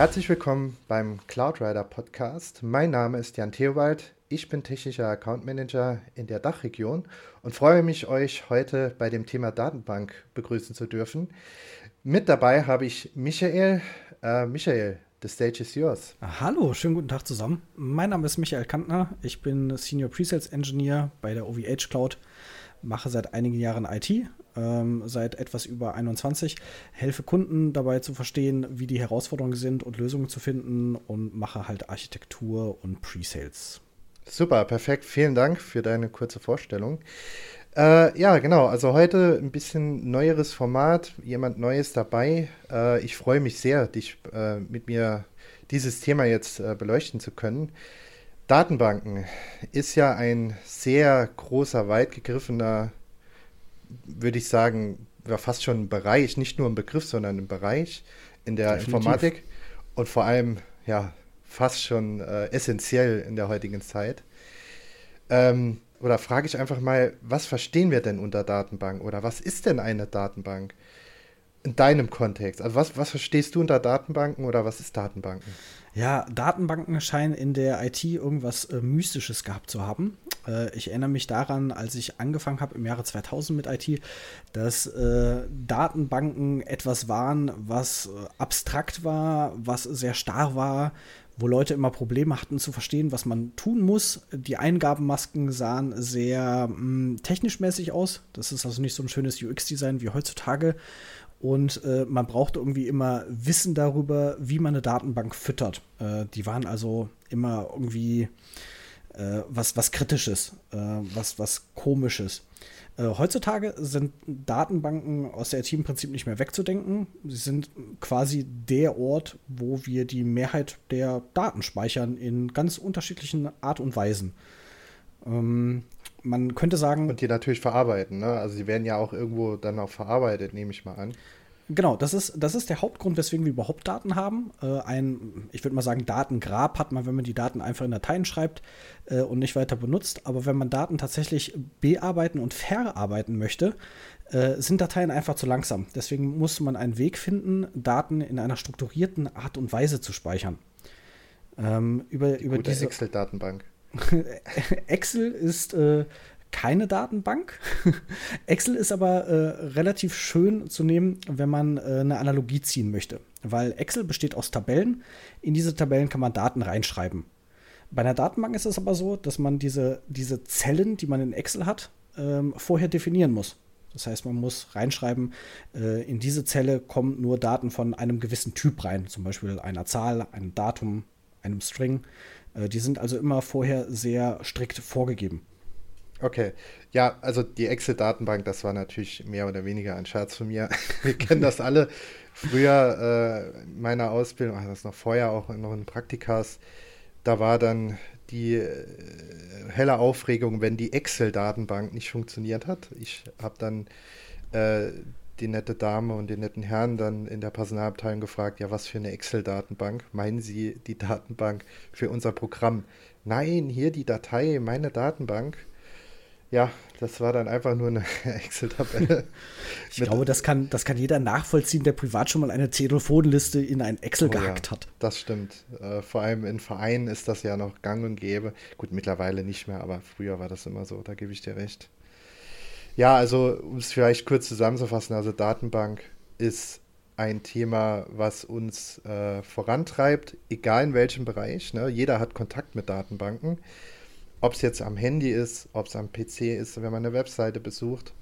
Herzlich willkommen beim Cloudrider Podcast. Mein Name ist Jan Theobald. Ich bin technischer Account Manager in der Dachregion und freue mich, euch heute bei dem Thema Datenbank begrüßen zu dürfen. Mit dabei habe ich Michael. Äh, Michael, the stage is yours. Hallo, schönen guten Tag zusammen. Mein Name ist Michael Kantner. Ich bin Senior Presales Engineer bei der OVH Cloud, mache seit einigen Jahren IT, ähm, seit etwas über 21, helfe Kunden dabei zu verstehen, wie die Herausforderungen sind und Lösungen zu finden und mache halt Architektur und Presales. Super, perfekt. Vielen Dank für deine kurze Vorstellung. Äh, ja, genau. Also heute ein bisschen neueres Format, jemand Neues dabei. Äh, ich freue mich sehr, dich äh, mit mir dieses Thema jetzt äh, beleuchten zu können. Datenbanken ist ja ein sehr großer, weit gegriffener würde ich sagen, war fast schon ein Bereich, nicht nur ein Begriff, sondern ein Bereich in der Definitiv. Informatik und vor allem ja fast schon äh, essentiell in der heutigen Zeit. Ähm, oder frage ich einfach mal, was verstehen wir denn unter Datenbank oder was ist denn eine Datenbank in deinem Kontext? Also was, was verstehst du unter Datenbanken oder was ist Datenbanken? Ja, Datenbanken scheinen in der IT irgendwas äh, Mystisches gehabt zu haben. Äh, ich erinnere mich daran, als ich angefangen habe im Jahre 2000 mit IT, dass äh, Datenbanken etwas waren, was äh, abstrakt war, was sehr starr war, wo Leute immer Probleme hatten zu verstehen, was man tun muss. Die Eingabenmasken sahen sehr mh, hm, technisch mäßig aus. Das ist also nicht so ein schönes UX-Design wie heutzutage. Und äh, man brauchte irgendwie immer Wissen darüber, wie man eine Datenbank füttert. Äh, die waren also immer irgendwie äh, was, was Kritisches, äh, was, was Komisches. Äh, heutzutage sind Datenbanken aus der IT im Prinzip nicht mehr wegzudenken. Sie sind quasi der Ort, wo wir die Mehrheit der Daten speichern in ganz unterschiedlichen Art und Weisen. Ähm, man könnte sagen. Und die natürlich verarbeiten, ne? Also sie werden ja auch irgendwo dann auch verarbeitet, nehme ich mal an. Genau, das ist, das ist der Hauptgrund, weswegen wir überhaupt Daten haben. Äh, ein, ich würde mal sagen, Datengrab hat man, wenn man die Daten einfach in Dateien schreibt äh, und nicht weiter benutzt. Aber wenn man Daten tatsächlich bearbeiten und verarbeiten möchte, äh, sind Dateien einfach zu langsam. Deswegen muss man einen Weg finden, Daten in einer strukturierten Art und Weise zu speichern. Ähm, über, über Gute diese Excel-Datenbank. Excel ist äh, keine Datenbank. Excel ist aber äh, relativ schön zu nehmen, wenn man äh, eine Analogie ziehen möchte. Weil Excel besteht aus Tabellen. In diese Tabellen kann man Daten reinschreiben. Bei einer Datenbank ist es aber so, dass man diese, diese Zellen, die man in Excel hat, ähm, vorher definieren muss. Das heißt, man muss reinschreiben, äh, in diese Zelle kommen nur Daten von einem gewissen Typ rein, zum Beispiel einer Zahl, einem Datum, einem String. Äh, die sind also immer vorher sehr strikt vorgegeben. Okay, ja, also die Excel-Datenbank, das war natürlich mehr oder weniger ein Scherz von mir. Wir kennen das alle. Früher äh, meiner Ausbildung, ach, das noch vorher auch noch in Praktikas, da war dann die äh, helle Aufregung, wenn die Excel-Datenbank nicht funktioniert hat. Ich habe dann äh, die nette Dame und den netten Herrn dann in der Personalabteilung gefragt, ja, was für eine Excel-Datenbank? Meinen Sie die Datenbank für unser Programm? Nein, hier die Datei, meine Datenbank. Ja, das war dann einfach nur eine Excel-Tabelle. ich glaube, das kann, das kann jeder nachvollziehen, der privat schon mal eine Telefonliste in ein Excel oh, gehackt ja, hat. Das stimmt. Äh, vor allem in Vereinen ist das ja noch gang und gäbe. Gut, mittlerweile nicht mehr, aber früher war das immer so, da gebe ich dir recht. Ja, also um es vielleicht kurz zusammenzufassen, also Datenbank ist ein Thema, was uns äh, vorantreibt, egal in welchem Bereich. Ne? Jeder hat Kontakt mit Datenbanken. Ob es jetzt am Handy ist, ob es am PC ist, wenn man eine Webseite besucht.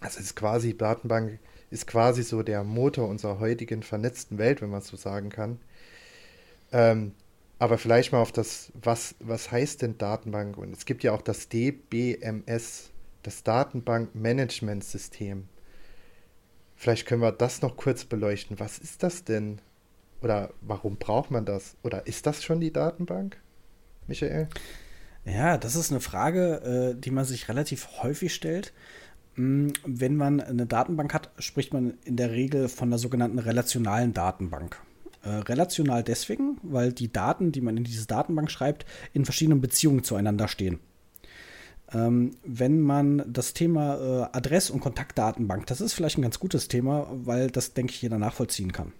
Also ist quasi, Datenbank ist quasi so der Motor unserer heutigen vernetzten Welt, wenn man so sagen kann. Ähm, aber vielleicht mal auf das, was, was heißt denn Datenbank? Und es gibt ja auch das DBMS, das Datenbankmanagementsystem. Vielleicht können wir das noch kurz beleuchten. Was ist das denn? Oder warum braucht man das? Oder ist das schon die Datenbank, Michael? Ja, das ist eine Frage, äh, die man sich relativ häufig stellt. Mm, wenn man eine Datenbank hat, spricht man in der Regel von der sogenannten relationalen Datenbank. Äh, relational deswegen, weil die Daten, die man in diese Datenbank schreibt, in verschiedenen Beziehungen zueinander stehen. Ähm, wenn man das Thema äh, Adress- und Kontaktdatenbank, das ist vielleicht ein ganz gutes Thema, weil das, denke ich, jeder nachvollziehen kann.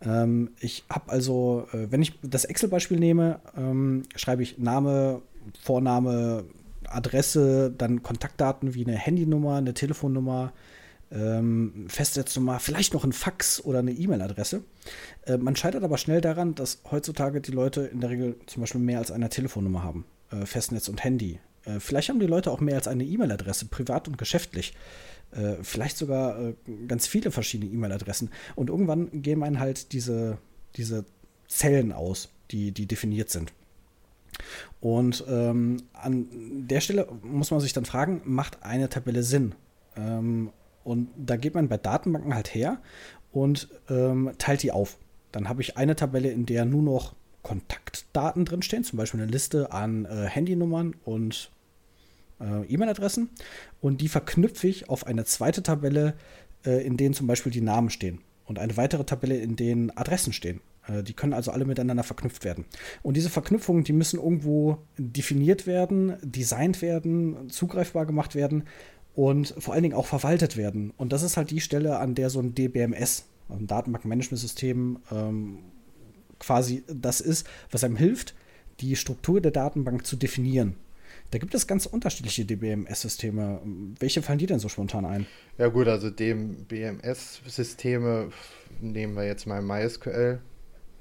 Ähm, ich habe also, wenn ich das Excel-Beispiel nehme, ähm, schreibe ich Name, Vorname, Adresse, dann Kontaktdaten wie eine Handynummer, eine Telefonnummer, ähm, Festnetznummer, vielleicht noch ein Fax oder eine E-Mail-Adresse. Äh, man scheitert aber schnell daran, dass heutzutage die Leute in der Regel zum Beispiel mehr als eine Telefonnummer haben, äh, Festnetz und Handy. Äh, vielleicht haben die Leute auch mehr als eine E-Mail-Adresse, privat und geschäftlich. Äh, vielleicht sogar äh, ganz viele verschiedene E-Mail-Adressen. Und irgendwann gehen man halt diese, diese Zellen aus, die, die definiert sind. Und ähm, an der Stelle muss man sich dann fragen, macht eine Tabelle Sinn? Ähm, und da geht man bei Datenbanken halt her und ähm, teilt die auf. Dann habe ich eine Tabelle, in der nur noch Kontaktdaten drinstehen, zum Beispiel eine Liste an äh, Handynummern und äh, E-Mail-Adressen. Und die verknüpfe ich auf eine zweite Tabelle, äh, in denen zum Beispiel die Namen stehen. Und eine weitere Tabelle, in denen Adressen stehen. Äh, die können also alle miteinander verknüpft werden. Und diese Verknüpfungen, die müssen irgendwo definiert werden, designt werden, zugreifbar gemacht werden und vor allen Dingen auch verwaltet werden. Und das ist halt die Stelle, an der so ein DBMS, ein Datenbankmanagementsystem, ähm, quasi das ist, was einem hilft, die Struktur der Datenbank zu definieren. Da gibt es ganz unterschiedliche DBMS-Systeme. Welche fallen dir denn so spontan ein? Ja gut, also DBMS-Systeme nehmen wir jetzt mal MySQL.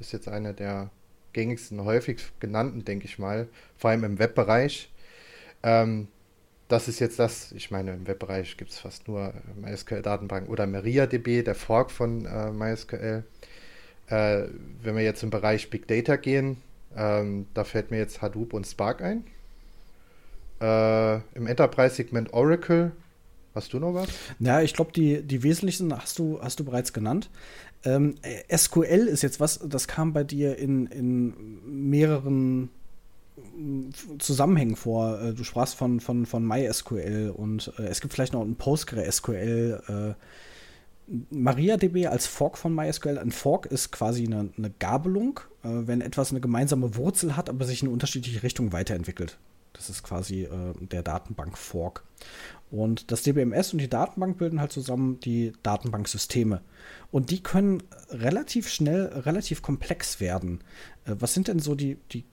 Ist jetzt einer der gängigsten, häufig genannten, denke ich mal, vor allem im Webbereich. Ähm, das ist jetzt das, ich meine, im Webbereich gibt es fast nur MySQL-Datenbanken oder MariaDB, der Fork von äh, MySQL. Äh, wenn wir jetzt im Bereich Big Data gehen, ähm, da fällt mir jetzt Hadoop und Spark ein. Äh, Im Enterprise-Segment Oracle. Hast du noch was? Ja, ich glaube, die, die wesentlichen hast du, hast du bereits genannt. Ähm, SQL ist jetzt was, das kam bei dir in, in mehreren Zusammenhängen vor. Äh, du sprachst von, von, von MySQL und äh, es gibt vielleicht noch ein PostgreSQL. Äh, MariaDB als Fork von MySQL. Ein Fork ist quasi eine, eine Gabelung, äh, wenn etwas eine gemeinsame Wurzel hat, aber sich in unterschiedliche Richtungen weiterentwickelt. Das ist quasi äh, der Datenbank-Fork. Und das DBMS und die Datenbank bilden halt zusammen die Datenbanksysteme. Und die können relativ schnell, relativ komplex werden. Äh, was sind denn so die, die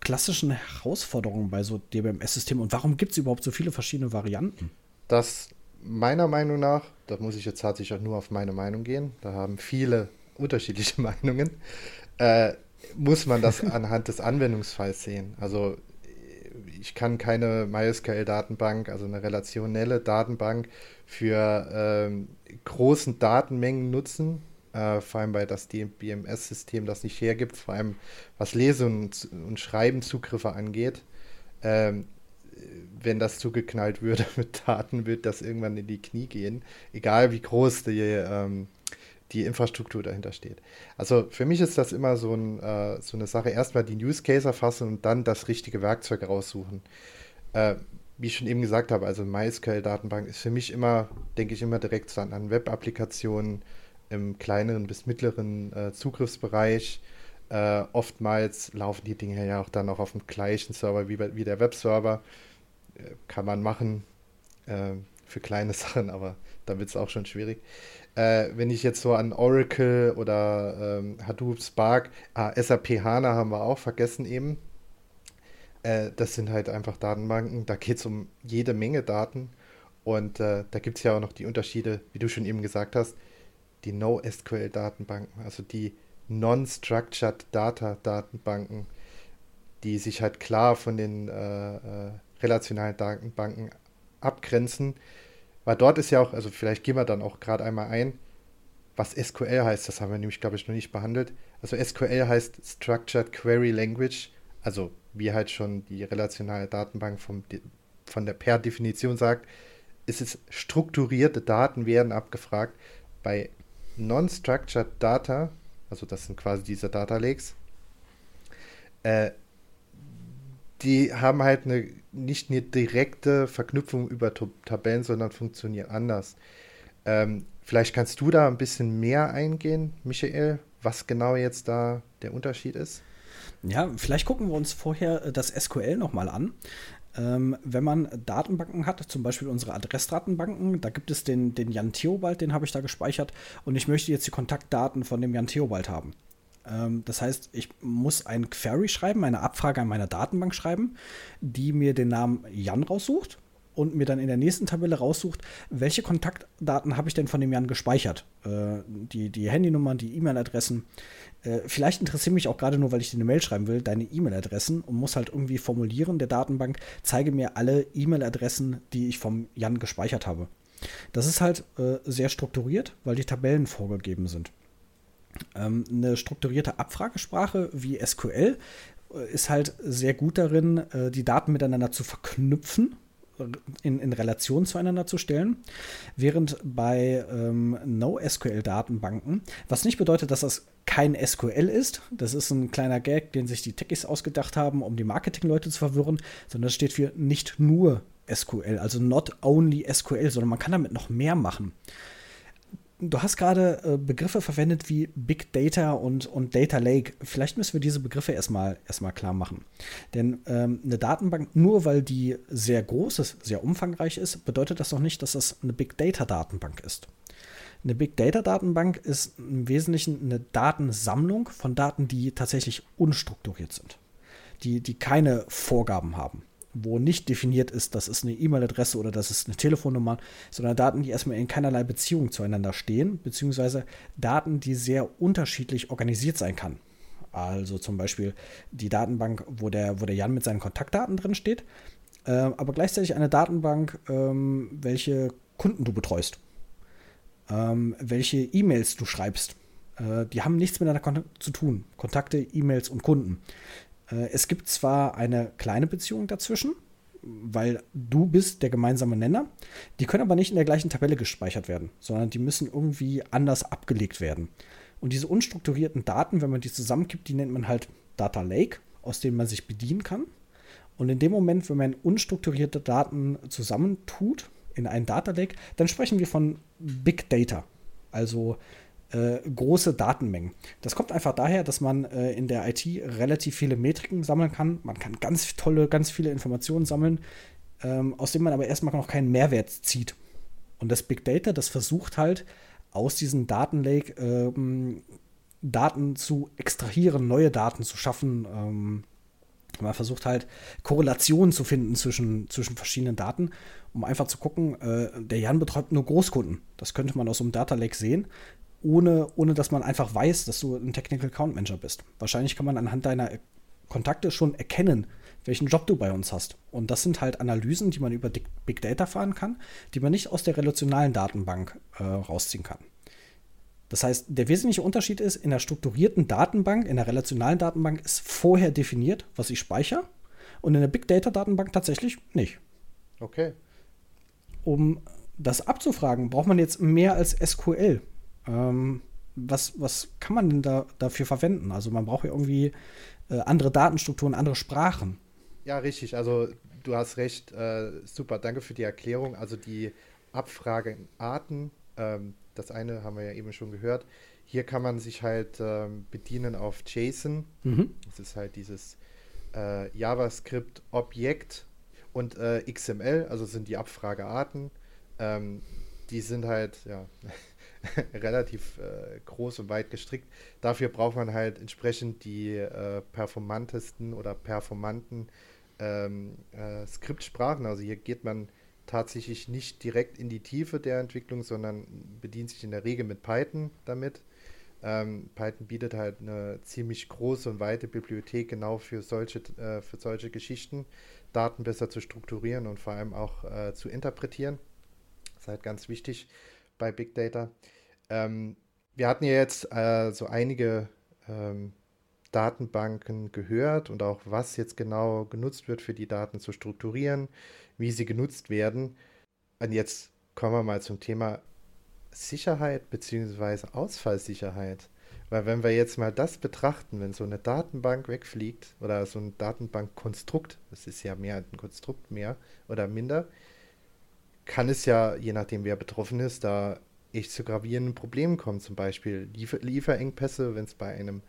klassischen Herausforderungen bei so DBMS-Systemen und warum gibt es überhaupt so viele verschiedene Varianten? Das meiner Meinung nach, da muss ich jetzt tatsächlich auch nur auf meine Meinung gehen, da haben viele unterschiedliche Meinungen, äh, muss man das anhand des Anwendungsfalls sehen. Also ich kann keine MySQL-Datenbank, also eine relationelle Datenbank für ähm, großen Datenmengen nutzen, äh, vor allem weil das DBMS-System das nicht hergibt, vor allem was Lesen und, und Schreiben Zugriffe angeht. Ähm, wenn das zugeknallt würde mit Daten, wird das irgendwann in die Knie gehen, egal wie groß die, ähm, die Infrastruktur dahinter steht. Also für mich ist das immer so, ein, äh, so eine Sache, erstmal die Use Case erfassen und dann das richtige Werkzeug raussuchen. Äh, wie ich schon eben gesagt habe, also MySQL-Datenbank ist für mich immer, denke ich, immer direkt an, an Web-Applikationen im kleineren bis mittleren äh, Zugriffsbereich. Äh, oftmals laufen die Dinge ja auch dann auch auf dem gleichen Server wie, wie der Webserver. Äh, kann man machen äh, für kleine Sachen, aber da wird es auch schon schwierig. Äh, wenn ich jetzt so an Oracle oder ähm, Hadoop Spark, ah, SAP HANA haben wir auch vergessen eben. Äh, das sind halt einfach Datenbanken. Da geht es um jede Menge Daten. Und da gibt es ja auch noch die Unterschiede, wie du schon eben gesagt hast die NoSQL-Datenbanken, also die Non-Structured Data Datenbanken, die sich halt klar von den äh, äh, relationalen Datenbanken abgrenzen. Weil dort ist ja auch, also vielleicht gehen wir dann auch gerade einmal ein, was SQL heißt, das haben wir nämlich, glaube ich, noch nicht behandelt. Also SQL heißt Structured Query Language, also wie halt schon die relationale Datenbank vom, von der per Definition sagt, ist es strukturierte Daten werden abgefragt. Bei Non-Structured Data, also das sind quasi diese Data Lakes, äh, die haben halt eine, nicht eine direkte Verknüpfung über Tabellen, sondern funktionieren anders. Ähm, vielleicht kannst du da ein bisschen mehr eingehen, Michael, was genau jetzt da der Unterschied ist? Ja, vielleicht gucken wir uns vorher äh, das SQL nochmal an. Ähm, wenn man Datenbanken hat, zum Beispiel unsere Adressdatenbanken, da gibt es den, den Jan Theobald, den habe ich da gespeichert und ich möchte jetzt die Kontaktdaten von dem Jan Theobald haben. Ähm, das heißt, ich muss ein Query schreiben, eine Abfrage an meiner Datenbank schreiben, die mir den Namen Jan raussucht und mir dann in der nächsten Tabelle raussucht, welche Kontaktdaten habe ich denn von dem Jan gespeichert. Äh, die, die Handynummern, die E-Mail-Adressen. Äh, vielleicht interessiert mich auch gerade nur, weil ich dir eine Mail schreiben will, deine E-Mail-Adressen und muss halt irgendwie formulieren, der Datenbank, zeige mir alle E-Mail-Adressen, die ich vom Jan gespeichert habe. Das ist halt äh, sehr strukturiert, weil die Tabellen vorgegeben sind. Ähm, eine strukturierte Abfragesprache wie SQL äh, ist halt sehr gut darin, äh, die Daten miteinander zu verknüpfen in, in Relation zueinander zu stellen, während bei ähm, NoSQL-Datenbanken, was nicht bedeutet, dass das kein SQL ist, das ist ein kleiner Gag, den sich die Techies ausgedacht haben, um die Marketingleute zu verwirren, sondern das steht für nicht nur SQL, also not only SQL, sondern man kann damit noch mehr machen du hast gerade äh, Begriffe verwendet wie Big Data und, und Data Lake. Vielleicht müssen wir diese Begriffe erstmal, erstmal klar machen. Denn ähm, eine Datenbank, nur weil die sehr groß ist, sehr umfangreich ist, bedeutet das noch nicht, dass das eine Big Data Datenbank ist. Eine Big Data Datenbank ist im Wesentlichen eine Datensammlung von Daten, die tatsächlich unstrukturiert sind, die, die keine Vorgaben haben wo nicht definiert ist, das ist eine E-Mail-Adresse oder das ist eine Telefonnummer, sondern Daten, die erstmal in keinerlei Beziehung zueinander stehen, beziehungsweise Daten, die sehr unterschiedlich organisiert sein kann. Also zum Beispiel die Datenbank, wo der, wo der Jan mit seinen Kontaktdaten drin steht, äh, aber gleichzeitig eine Datenbank, ähm, welche Kunden du betreust, ähm, welche E-Mails du schreibst. Äh, die haben nichts miteinander zu tun. Kontakte, E-Mails und Kunden. Äh, es gibt zwar eine kleine Beziehung dazwischen, weil du bist der gemeinsame Nenner. Die können aber nicht in der gleichen Tabelle gespeichert werden, sondern die müssen irgendwie anders abgelegt werden. Und diese unstrukturierten Daten, wenn man die zusammenkippt, die nennt man halt Data Lake, aus denen man sich bedienen kann. Und in dem Moment, wenn man unstrukturierte Daten zusammentut in einen Data Lake, dann sprechen wir von Big Data. Also äh, große Datenmengen. Das kommt einfach daher, dass man äh, in der IT relativ viele Metriken sammeln kann. Man kann ganz tolle, ganz viele Informationen sammeln, ähm, aus denen man aber erstmal noch keinen Mehrwert zieht. Und das Big Data, das versucht halt aus diesem Datenlake ähm, Daten zu extrahieren, neue Daten zu schaffen. Ähm, man versucht halt Korrelationen zu finden zwischen, zwischen verschiedenen Daten, um einfach zu gucken, äh, der Jan betreibt nur Großkunden. Das könnte man aus so einem Data Lake sehen ohne, ohne dass man einfach weiß, dass du ein Technical Account Manager bist. Wahrscheinlich kann man anhand deiner Kontakte schon erkennen, welchen Job du bei uns hast. Und das sind halt Analysen, die man über Big Data fahren kann, die man nicht aus der relationalen Datenbank äh, rausziehen kann. Das heißt, der wesentliche Unterschied ist, in der strukturierten Datenbank, in der relationalen Datenbank ist vorher definiert, was ich speichere, und in der Big Data Datenbank tatsächlich nicht. Okay. Um das abzufragen, braucht man jetzt mehr als SQL. Ähm, was, was kann man denn da, dafür verwenden? Also man braucht ja irgendwie äh, andere Datenstrukturen, andere Sprachen. Ja, richtig. Also du hast recht. Äh, super, danke für die Erklärung. Also die Abfragearten, ähm, das eine haben wir ja eben schon gehört. Hier kann man sich halt ähm, bedienen auf JSON. Mhm. Das ist halt dieses äh, JavaScript-Objekt und äh, XML, also sind die Abfragearten. Ähm, die sind halt, ja, relativ äh, groß und weit gestrickt. Dafür braucht man halt entsprechend die äh, performantesten oder performanten ähm, äh, Skriptsprachen. Also hier geht man tatsächlich nicht direkt in die Tiefe der Entwicklung, sondern bedient sich in der Regel mit Python damit. Ähm, Python bietet halt eine ziemlich große und weite Bibliothek genau für solche, äh, für solche Geschichten, Daten besser zu strukturieren und vor allem auch äh, zu interpretieren. Das ist halt ganz wichtig bei Big Data. Ähm, wir hatten ja jetzt äh, so einige ähm, Datenbanken gehört und auch was jetzt genau genutzt wird für die Daten zu strukturieren, wie sie genutzt werden. Und jetzt kommen wir mal zum Thema Sicherheit bzw. Ausfallsicherheit. Weil wenn wir jetzt mal das betrachten, wenn so eine Datenbank wegfliegt oder so ein Datenbankkonstrukt, das ist ja mehr ein Konstrukt mehr oder minder, kann es ja, je nachdem wer betroffen ist, da echt zu gravierenden Problemen kommen. Zum Beispiel Liefer Lieferengpässe, wenn es bei einem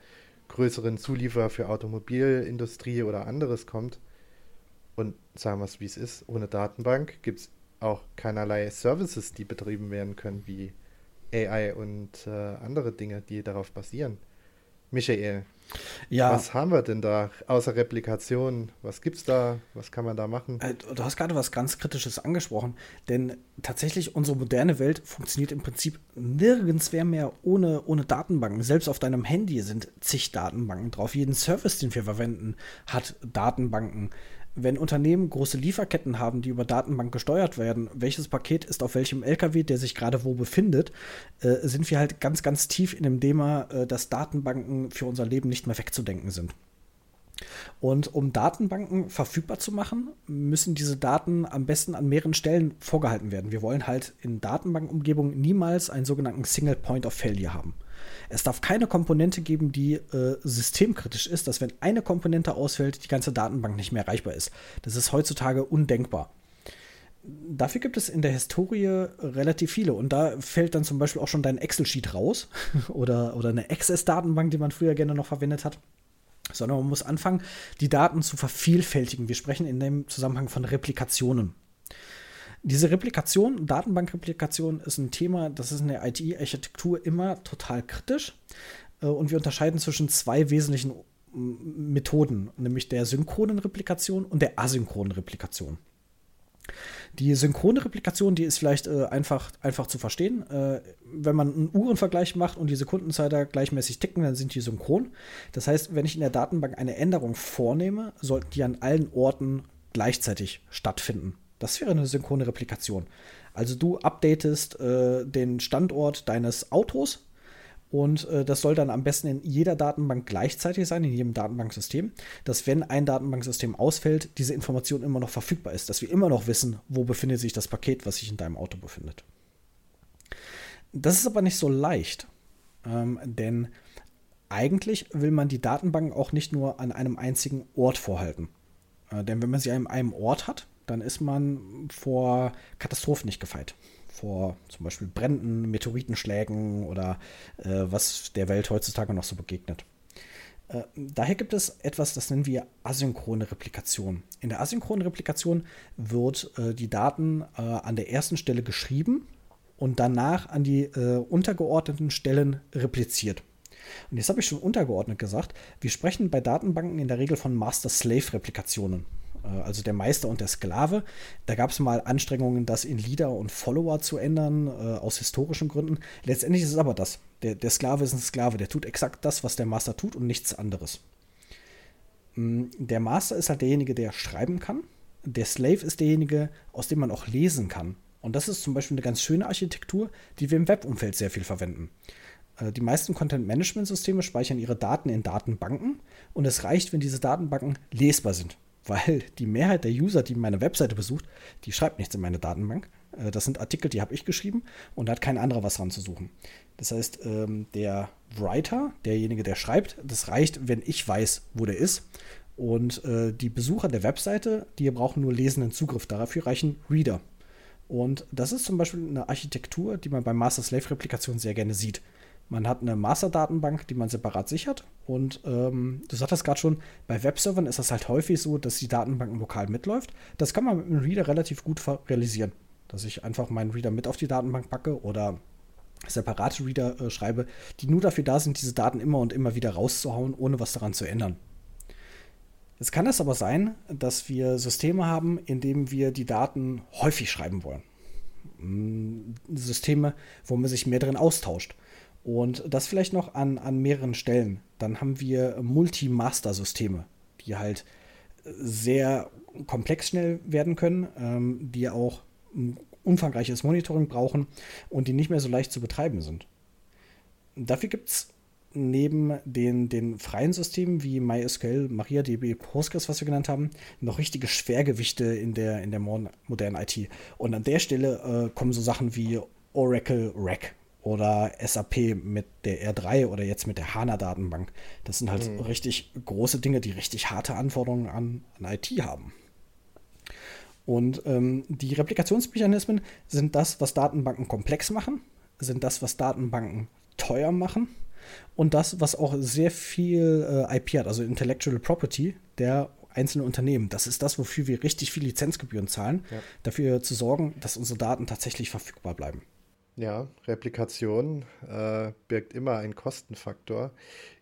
größeren Zulieferer für Automobilindustrie oder anderes kommt. Und sagen wir es, wie es ist, ohne Datenbank gibt es auch keinerlei Services, die betrieben werden können, wie AI und äh, andere Dinge, die darauf basieren. Michael, ja. was haben wir denn da außer Replikation? Was gibt's da? Was kann man da machen? Äh, du hast gerade was ganz Kritisches angesprochen, denn tatsächlich unsere moderne Welt funktioniert im Prinzip nirgends mehr ohne, ohne Datenbanken. Selbst auf deinem Handy sind zig Datenbanken drauf. Jeden Service, den wir verwenden, hat Datenbanken wenn Unternehmen große Lieferketten haben, die über Datenbank gesteuert werden, welches Paket ist auf welchem LKW, der sich gerade wo befindet, äh, sind wir halt ganz, ganz tief in dem Thema, äh, dass Datenbanken für unser Leben nicht mehr wegzudenken sind. Und um Datenbanken verfügbar zu machen, müssen diese Daten am besten an mehreren Stellen vorgehalten werden. Wir wollen halt in Datenbankumgebungen niemals einen sogenannten Single Point of Failure haben. Es darf keine Komponente geben, die äh, systemkritisch ist, dass wenn eine Komponente ausfällt, die ganze Datenbank nicht mehr erreichbar ist. Das ist heutzutage undenkbar. Dafür gibt es in der Historie relativ viele und da fällt dann zum Beispiel auch schon dein Excel-Sheet raus oder, oder eine Access-Datenbank, die man früher gerne noch verwendet hat sondern man muss anfangen, die Daten zu vervielfältigen. Wir sprechen in dem Zusammenhang von Replikationen. Diese Replikation, Datenbankreplikation ist ein Thema, das ist in der IT-Architektur immer total kritisch. Äh, und wir unterscheiden zwischen zwei wesentlichen Methoden, nämlich der synchronen Replikation und der asynchronen Replikation. Die synchrone Replikation, die ist vielleicht äh, einfach, einfach zu verstehen. Äh, wenn man einen Uhrenvergleich macht und die Sekundenzeiter gleichmäßig ticken, dann sind die synchron. Das heißt, wenn ich in der Datenbank eine Änderung vornehme, sollten die an allen Orten gleichzeitig stattfinden. Das wäre eine synchrone Replikation. Also du updatest äh, den Standort deines Autos und äh, das soll dann am besten in jeder Datenbank gleichzeitig sein, in jedem Datenbanksystem, dass wenn ein Datenbanksystem ausfällt, diese Information immer noch verfügbar ist, dass wir immer noch wissen, wo befindet sich das Paket, was sich in deinem Auto befindet. Das ist aber nicht so leicht, ähm, denn eigentlich will man die Datenbank auch nicht nur an einem einzigen Ort vorhalten. Äh, denn wenn man sie an einem Ort hat, dann ist man vor Katastrophen nicht gefeit. Vor zum Beispiel Bränden, Meteoritenschlägen oder äh, was der Welt heutzutage noch so begegnet. Äh, daher gibt es etwas, das nennen wir asynchrone Replikation. In der asynchronen Replikation wird äh, die Daten äh, an der ersten Stelle geschrieben und danach an die äh, untergeordneten Stellen repliziert. Und jetzt habe ich schon untergeordnet gesagt, wir sprechen bei Datenbanken in der Regel von Master-Slave-Replikationen. Äh, also der Meister und der Sklave. Da gab es mal Anstrengungen, das in Leader und Follower zu ändern, äh, aus historischen Gründen. Letztendlich ist es aber das. Der, der Sklave ist ein Sklave, der tut exakt das, was der Master tut und nichts anderes. Mm, der Master ist halt derjenige, der schreiben kann. Der Slave ist derjenige, aus dem man auch lesen kann. Und das ist zum Beispiel eine ganz schöne Architektur, die wir im Webumfeld sehr viel verwenden. Äh, die meisten Content-Management-Systeme speichern ihre Daten in Datenbanken und es reicht, wenn diese Datenbanken lesbar sind weil die Mehrheit der User, die meine Webseite besucht, die schreibt nichts in meine Datenbank. Äh, das sind Artikel, die habe ich geschrieben und da hat kein anderer was dran zu suchen. Das heißt, ähm, der Writer, derjenige, der schreibt, das reicht, wenn ich weiß, wo der ist. Und äh, die Besucher der Webseite, die brauchen nur lesenden Zugriff. Dafür reichen Reader. Und das ist zum Beispiel eine Architektur, die man bei Master-Slave-Replikation sehr gerne sieht. Man hat eine Master-Datenbank, die man separat sichert. Und ähm, du sagtest gerade schon, bei Webservern ist das halt häufig so, dass die Datenbank lokal mitläuft. Das kann man mit einem Reader relativ gut realisieren. Dass ich einfach meinen Reader mit auf die Datenbank packe oder separate Reader äh, schreibe, die nur dafür da sind, diese Daten immer und immer wieder rauszuhauen, ohne was daran zu ändern. Es kann es aber sein, dass wir Systeme haben, in denen wir die Daten häufig schreiben wollen. Hm, Systeme, wo man sich mehr drin austauscht. Und das vielleicht noch an, an mehreren Stellen. Dann haben wir Multi-Master-Systeme, die halt sehr komplex schnell werden können, ähm, die auch ein umfangreiches Monitoring brauchen und die nicht mehr so leicht zu betreiben sind. Dafür gibt es neben den, den freien Systemen wie MySQL, MariaDB, Postgres, was wir genannt haben, noch richtige Schwergewichte in der, in der modernen IT. Und an der Stelle äh, kommen so Sachen wie Oracle Rack oder SAP mit der R3 oder jetzt mit der HANA-Datenbank. Das sind halt mhm. richtig große Dinge, die richtig harte Anforderungen an, an IT haben. Und ähm, die Replikationsmechanismen sind das, was Datenbanken komplex machen, sind das, was Datenbanken teuer machen und das, was auch sehr viel äh, IP hat, also Intellectual Property, der einzelne Unternehmen. Das ist das, wofür wir richtig viel Lizenzgebühren zahlen, ja. dafür zu sorgen, dass unsere Daten tatsächlich verfügbar bleiben. Ja, Replikation äh, birgt immer einen Kostenfaktor.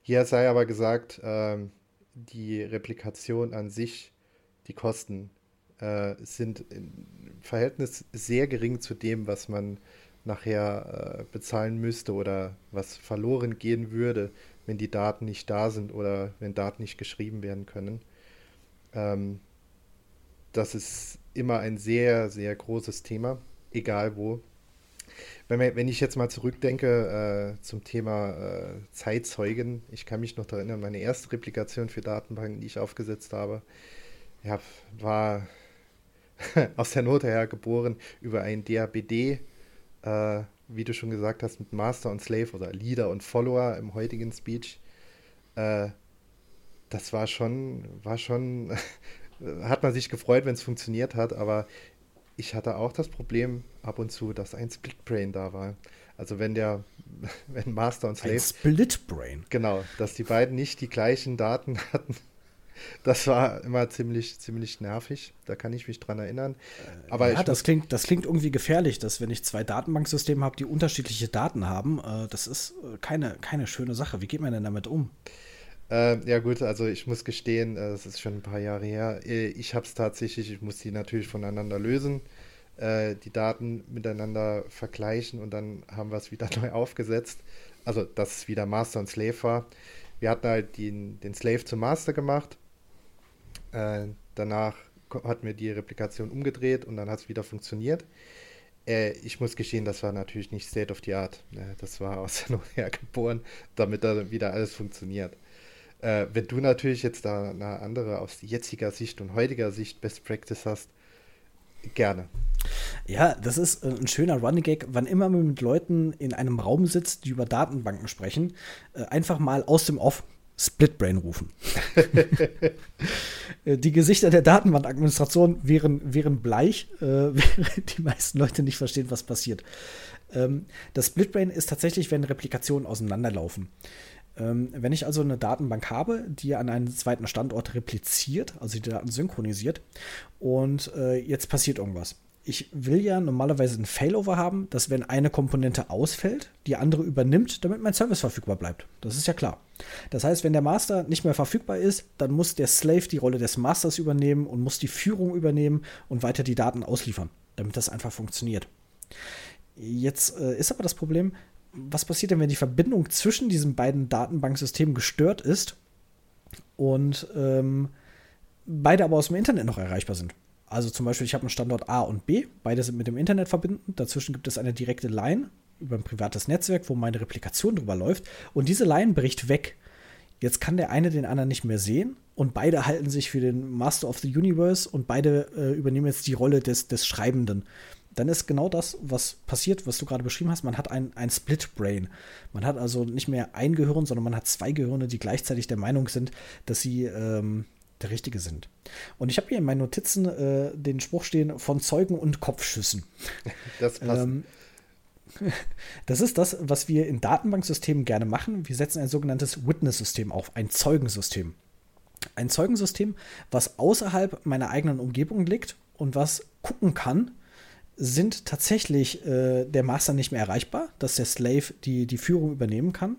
Hier sei aber gesagt, äh, die Replikation an sich, die Kosten äh, sind im Verhältnis sehr gering zu dem, was man nachher äh, bezahlen müsste oder was verloren gehen würde, wenn die Daten nicht da sind oder wenn Daten nicht geschrieben werden können. Ähm, das ist immer ein sehr, sehr großes Thema, egal wo. Wenn, wenn ich jetzt mal zurückdenke äh, zum Thema äh, Zeitzeugen, ich kann mich noch daran erinnern, meine erste Replikation für Datenbanken, die ich aufgesetzt habe, ja, war aus der Not her geboren über ein DABD, äh, wie du schon gesagt hast, mit Master und Slave oder Leader und Follower im heutigen Speech. Äh, das war schon, war schon, hat man sich gefreut, wenn es funktioniert hat, aber ich hatte auch das Problem ab und zu, dass ein Split Brain da war. Also wenn der, wenn Master und Slave. Ein Split Brain. Genau, dass die beiden nicht die gleichen Daten hatten. Das war immer ziemlich, ziemlich nervig. Da kann ich mich dran erinnern. Äh, Aber ja, das klingt, das klingt irgendwie gefährlich, dass wenn ich zwei Datenbanksysteme habe, die unterschiedliche Daten haben, äh, das ist äh, keine, keine schöne Sache. Wie geht man denn damit um? Äh, ja gut, also ich muss gestehen, äh, das ist schon ein paar Jahre her. Äh, ich habe es tatsächlich, ich muss die natürlich voneinander lösen, äh, die Daten miteinander vergleichen und dann haben wir es wieder neu aufgesetzt. Also, dass es wieder Master und Slave war. Wir hatten halt den, den Slave zum Master gemacht. Äh, danach hatten wir die Replikation umgedreht und dann hat es wieder funktioniert. Äh, ich muss gestehen, das war natürlich nicht State of the Art. das war aus der Not her geboren, damit da wieder alles funktioniert. Äh, wenn du natürlich jetzt da eine andere aus jetziger Sicht und heutiger Sicht Best Practice hast, gerne. Ja, das ist äh, ein schöner Running Gag, wann immer man mit Leuten in einem Raum sitzt, die über Datenbanken sprechen, äh, einfach mal aus dem Off Splitbrain rufen. Äh, die Gesichter der Datenbankadministration wären, wären bleich, äh, während die meisten Leute nicht verstehen, was passiert. Ähm, das Splitbrain ist tatsächlich, wenn Replikationen auseinanderlaufen. Ähm, wenn ich also eine Datenbank habe, die an einen zweiten Standort repliziert, also die Daten synchronisiert, und äh, jetzt passiert irgendwas. Ich will ja normalerweise ein Failover haben, dass wenn eine Komponente ausfällt, die andere übernimmt, damit mein Service verfügbar bleibt. Das ist ja klar. Das heißt, wenn der Master nicht mehr verfügbar ist, dann muss der Slave die Rolle des Masters übernehmen und muss die Führung übernehmen und weiter die Daten ausliefern, damit das einfach funktioniert. Jetzt äh, ist aber das Problem, was passiert denn, wenn die Verbindung zwischen diesen beiden Datenbanksystemen gestört ist und ähm, beide aber aus dem Internet noch erreichbar sind? Also zum Beispiel, ich habe einen Standort A und B, beide sind mit dem Internet verbunden. Dazwischen gibt es eine direkte Line über ein privates Netzwerk, wo meine Replikation drüber läuft. Und diese Line bricht weg. Jetzt kann der eine den anderen nicht mehr sehen und beide halten sich für den Master of the Universe und beide äh, übernehmen jetzt die Rolle des, des Schreibenden dann ist genau das, was passiert, was du gerade beschrieben hast. Man hat ein, ein Split Brain. Man hat also nicht mehr ein Gehirn, sondern man hat zwei Gehirne, die gleichzeitig der Meinung sind, dass sie ähm, der Richtige sind. Und ich habe hier in meinen Notizen äh, den Spruch stehen von Zeugen und Kopfschüssen. Das passt. Ähm, das ist das, was wir in Datenbanksystemen gerne machen. Wir setzen ein sogenanntes Witness-System auf, ein Zeugensystem. Ein Zeugensystem, was außerhalb meiner eigenen Umgebung liegt und was gucken kann, sind tatsächlich äh, der Master nicht mehr erreichbar, dass der Slave die, die Führung übernehmen kann?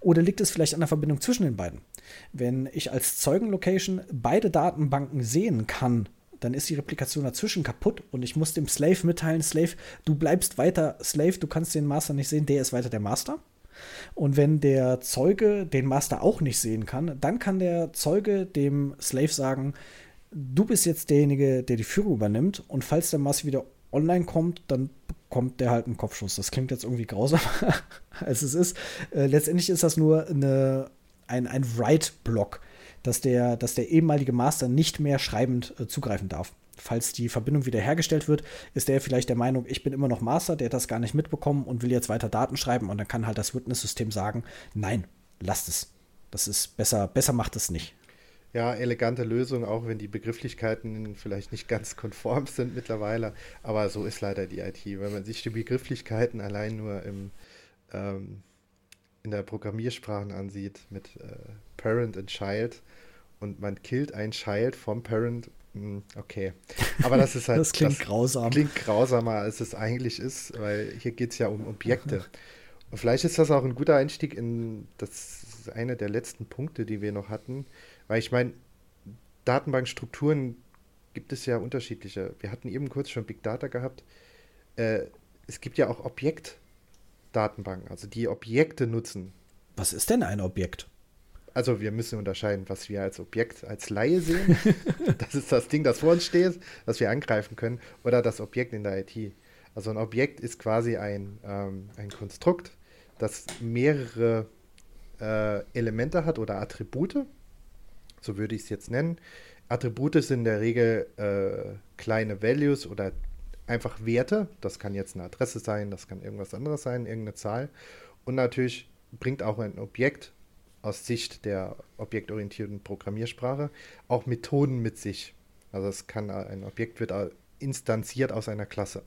Oder liegt es vielleicht an der Verbindung zwischen den beiden? Wenn ich als Zeugenlocation beide Datenbanken sehen kann, dann ist die Replikation dazwischen kaputt und ich muss dem Slave mitteilen, Slave, du bleibst weiter Slave, du kannst den Master nicht sehen, der ist weiter der Master. Und wenn der Zeuge den Master auch nicht sehen kann, dann kann der Zeuge dem Slave sagen, du bist jetzt derjenige, der die Führung übernimmt und falls der Master wieder online kommt, dann bekommt der halt einen Kopfschuss. Das klingt jetzt irgendwie grausamer, als es ist. Äh, letztendlich ist das nur eine, ein, ein Write-Block, dass der, dass der ehemalige Master nicht mehr schreibend äh, zugreifen darf. Falls die Verbindung wiederhergestellt wird, ist der vielleicht der Meinung, ich bin immer noch Master, der hat das gar nicht mitbekommen und will jetzt weiter Daten schreiben und dann kann halt das Witness-System sagen, nein, lasst es. Das ist besser, besser macht es nicht. Ja, elegante Lösung, auch wenn die Begrifflichkeiten vielleicht nicht ganz konform sind mittlerweile. Aber so ist leider die IT. Wenn man sich die Begrifflichkeiten allein nur im, ähm, in der Programmiersprachen ansieht, mit äh, Parent and Child und man killt ein Child vom Parent. Hm, okay. Aber das ist halt. das klingt das grausam. Klingt grausamer, als es eigentlich ist, weil hier geht es ja um Objekte. Und vielleicht ist das auch ein guter Einstieg in das einer der letzten Punkte, die wir noch hatten. Weil ich meine, Datenbankstrukturen gibt es ja unterschiedliche. Wir hatten eben kurz schon Big Data gehabt. Äh, es gibt ja auch Objektdatenbanken, also die Objekte nutzen. Was ist denn ein Objekt? Also wir müssen unterscheiden, was wir als Objekt, als Laie sehen. das ist das Ding, das vor uns steht, das wir angreifen können, oder das Objekt in der IT. Also ein Objekt ist quasi ein, ähm, ein Konstrukt, das mehrere äh, Elemente hat oder Attribute. So würde ich es jetzt nennen. Attribute sind in der Regel äh, kleine Values oder einfach Werte. Das kann jetzt eine Adresse sein, das kann irgendwas anderes sein, irgendeine Zahl. Und natürlich bringt auch ein Objekt aus Sicht der objektorientierten Programmiersprache auch Methoden mit sich. Also es kann ein Objekt wird instanziert aus einer Klasse.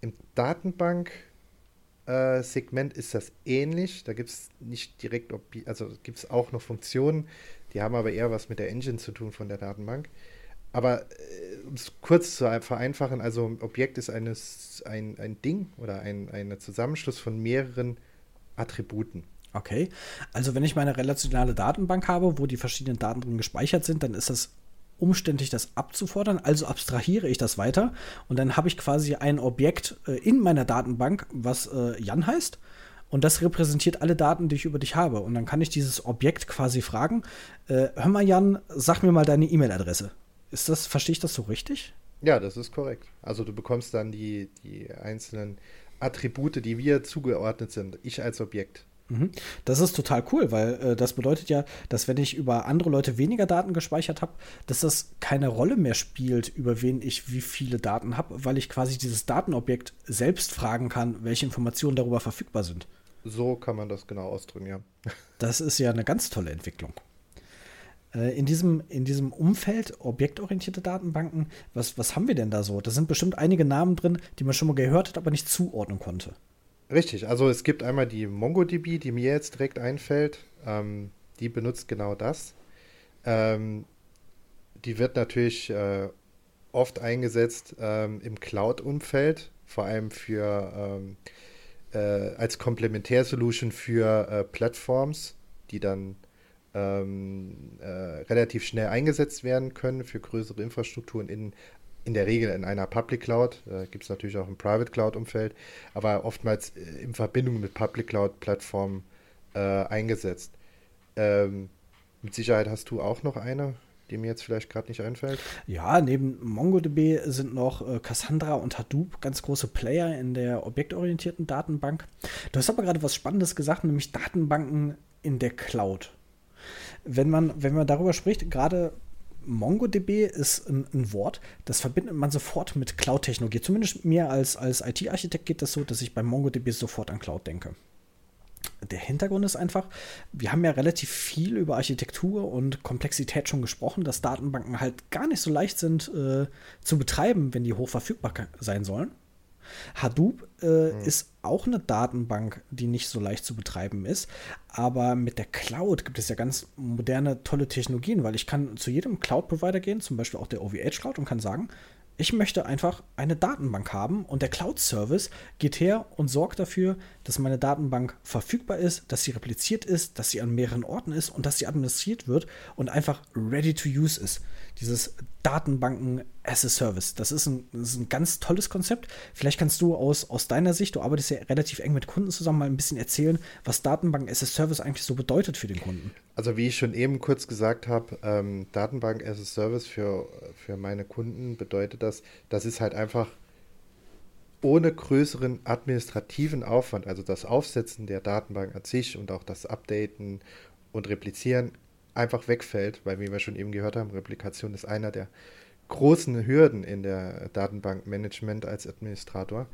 Im Datenbank-Segment äh, ist das ähnlich. Da gibt es nicht direkt, also gibt es auch noch Funktionen, die haben aber eher was mit der Engine zu tun von der Datenbank. Aber äh, um es kurz zu vereinfachen, also Objekt ist eines, ein, ein Ding oder ein, ein Zusammenschluss von mehreren Attributen. Okay, also wenn ich meine relationale Datenbank habe, wo die verschiedenen Daten drin gespeichert sind, dann ist das umständlich, das abzufordern. Also abstrahiere ich das weiter und dann habe ich quasi ein Objekt äh, in meiner Datenbank, was äh, Jan heißt. Und das repräsentiert alle Daten, die ich über dich habe. Und dann kann ich dieses Objekt quasi fragen: äh, Hör mal, Jan, sag mir mal deine E-Mail-Adresse. Ist das, verstehe ich das so richtig? Ja, das ist korrekt. Also du bekommst dann die, die einzelnen Attribute, die wir zugeordnet sind. Ich als Objekt. Mhm. Das ist total cool, weil äh, das bedeutet ja, dass wenn ich über andere Leute weniger Daten gespeichert habe, dass das keine Rolle mehr spielt, über wen ich wie viele Daten habe, weil ich quasi dieses Datenobjekt selbst fragen kann, welche Informationen darüber verfügbar sind. So kann man das genau ausdrücken, ja. Das ist ja eine ganz tolle Entwicklung. Äh, in diesem, in diesem Umfeld objektorientierte Datenbanken, was, was haben wir denn da so? Da sind bestimmt einige Namen drin, die man schon mal gehört hat, aber nicht zuordnen konnte. Richtig, also es gibt einmal die MongoDB, die mir jetzt direkt einfällt. Ähm, die benutzt genau das. Ähm, die wird natürlich äh, oft eingesetzt ähm, im Cloud-Umfeld, vor allem für ähm, äh, als Komplementärsolution für äh, Plattforms, die dann ähm, äh, relativ schnell eingesetzt werden können für größere Infrastrukturen in in der Regel in einer Public Cloud, äh, gibt es natürlich auch im Private Cloud-Umfeld, aber oftmals äh, in Verbindung mit Public Cloud-Plattformen äh, eingesetzt. Ähm, mit Sicherheit hast du auch noch eine, die mir jetzt vielleicht gerade nicht einfällt. Ja, neben MongoDB sind noch äh, Cassandra und Hadoop ganz große Player in der objektorientierten Datenbank. Du hast aber gerade was Spannendes gesagt, nämlich Datenbanken in der Cloud. Wenn man, wenn man darüber spricht, gerade MongoDB ist ein, ein, Wort, das verbindet man sofort mit Cloud-Technologie. Zumindest mir als, als IT-Architekt geht das so, dass ich bei MongoDB sofort an Cloud denke. Der Hintergrund ist einfach, wir haben ja relativ viel über Architektur und Komplexität schon gesprochen, dass Datenbanken halt gar nicht so leicht sind äh, zu betreiben, wenn die hoch verfügbar sein sollen. Hadoop äh, mhm. ist auch eine Datenbank, die nicht so leicht zu betreiben ist. Aber mit der Cloud gibt es ja ganz moderne, tolle Technologien, weil ich kann zu jedem Cloud-Provider gehen, zum Beispiel auch der OVH Cloud, und kann sagen, ich möchte einfach eine Datenbank haben und der Cloud-Service geht her und sorgt dafür, dass meine Datenbank verfügbar ist, dass sie repliziert ist, dass sie an mehreren Orten ist und dass sie administriert wird und einfach ready to use ist dieses Datenbanken as a Service. Das ist ein, das ist ein ganz tolles Konzept. Vielleicht kannst du aus, aus deiner Sicht, du arbeitest ja relativ eng mit Kunden zusammen, mal ein bisschen erzählen, was Datenbanken as a Service eigentlich so bedeutet für den Kunden. Also wie ich schon eben kurz gesagt habe, ähm, Datenbank as a Service für, für meine Kunden bedeutet das, das ist halt einfach ohne größeren administrativen Aufwand, also das Aufsetzen der Datenbank an sich und auch das Updaten und Replizieren einfach wegfällt, weil wie wir schon eben gehört haben, Replikation ist einer der großen Hürden in der Datenbankmanagement als Administrator.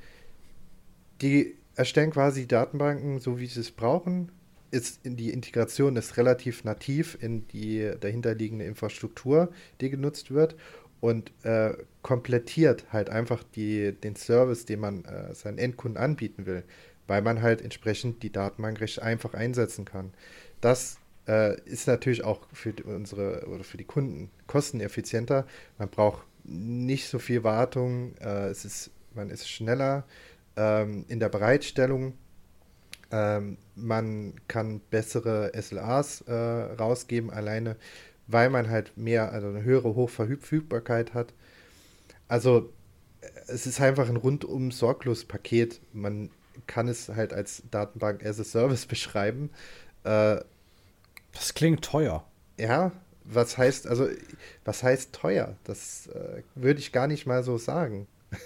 Die erstellen quasi Datenbanken so, wie sie es brauchen. Ist die Integration ist relativ nativ in die dahinterliegende Infrastruktur, die genutzt wird und äh, komplettiert halt einfach die, den Service, den man äh, seinen Endkunden anbieten will, weil man halt entsprechend die Datenbank recht einfach einsetzen kann. Das Äh, ist natürlich auch für unsere oder für die Kunden kosteneffizienter. Man braucht nicht so viel Wartung. Äh, es ist, man ist schneller ähm, in der Bereitstellung. Ähm, man kann bessere SLAs äh, rausgeben, alleine weil man halt mehr, also eine höhere Hochverfügbarkeit hat. Also es ist einfach ein rundum sorglos Paket. Man kann es halt als Datenbank as a Service beschreiben. Äh, das klingt teuer. Ja, was heißt, also, was heißt teuer? Das äh, würde ich gar nicht mal so sagen.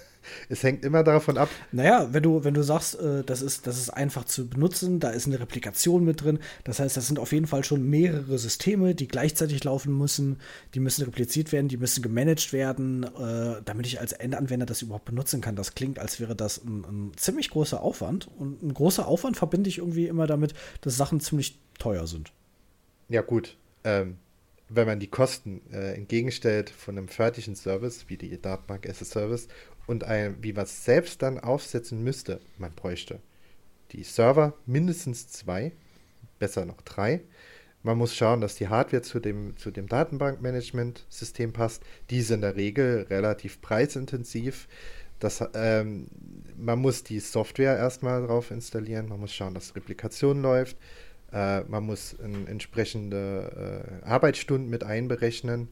es hängt immer davon ab. Naja, wenn du, wenn du sagst, äh, das, ist, das ist einfach zu benutzen, da ist eine Replikation mit drin. Das heißt, das sind auf jeden Fall schon mehrere Systeme, die gleichzeitig laufen müssen. Die müssen repliziert werden, die müssen gemanagt werden, äh, damit ich als Endanwender das überhaupt benutzen kann. Das klingt, als wäre das ein, ein ziemlich großer Aufwand. Und ein großer Aufwand verbinde ich irgendwie immer damit, dass Sachen ziemlich teuer sind. Ja, gut. Ähm, wenn man die Kosten äh, entgegenstellt von einem fertigen Service, wie die Datenbank as a Service, und ein, wie man es selbst dann aufsetzen müsste, man bräuchte die Server mindestens zwei, besser noch drei. Man muss schauen, dass die Hardware zu dem, zu dem Datenbankmanagement-System passt. Die ist in der Regel relativ preisintensiv. Das, ähm, man muss die Software erstmal drauf installieren. Man muss schauen, dass Replikation läuft. Äh, man muss entsprechende äh, Arbeitsstunden mit einberechnen.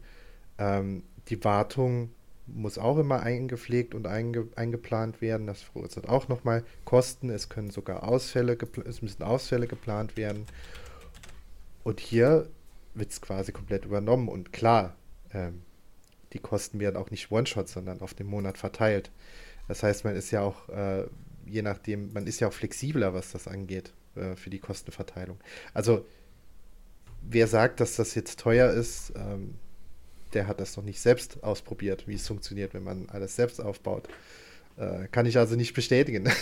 Ähm, die Wartung muss auch immer eingepflegt und einge, eingeplant werden. Das verursacht auch nochmal Kosten. Es können sogar Ausfälle, es müssen Ausfälle geplant werden. Und hier wird es quasi komplett übernommen. Und klar, ähm, die Kosten werden auch nicht One-Shot, sondern auf den Monat verteilt. Das heißt, man ist ja auch, äh, je nachdem, man ist ja auch flexibler, was das angeht, äh, für die Kostenverteilung. Also, wer sagt, dass das jetzt teuer ist, ähm, der hat das noch nicht selbst ausprobiert, wie es funktioniert, wenn man alles selbst aufbaut. Äh, kann ich also nicht bestätigen.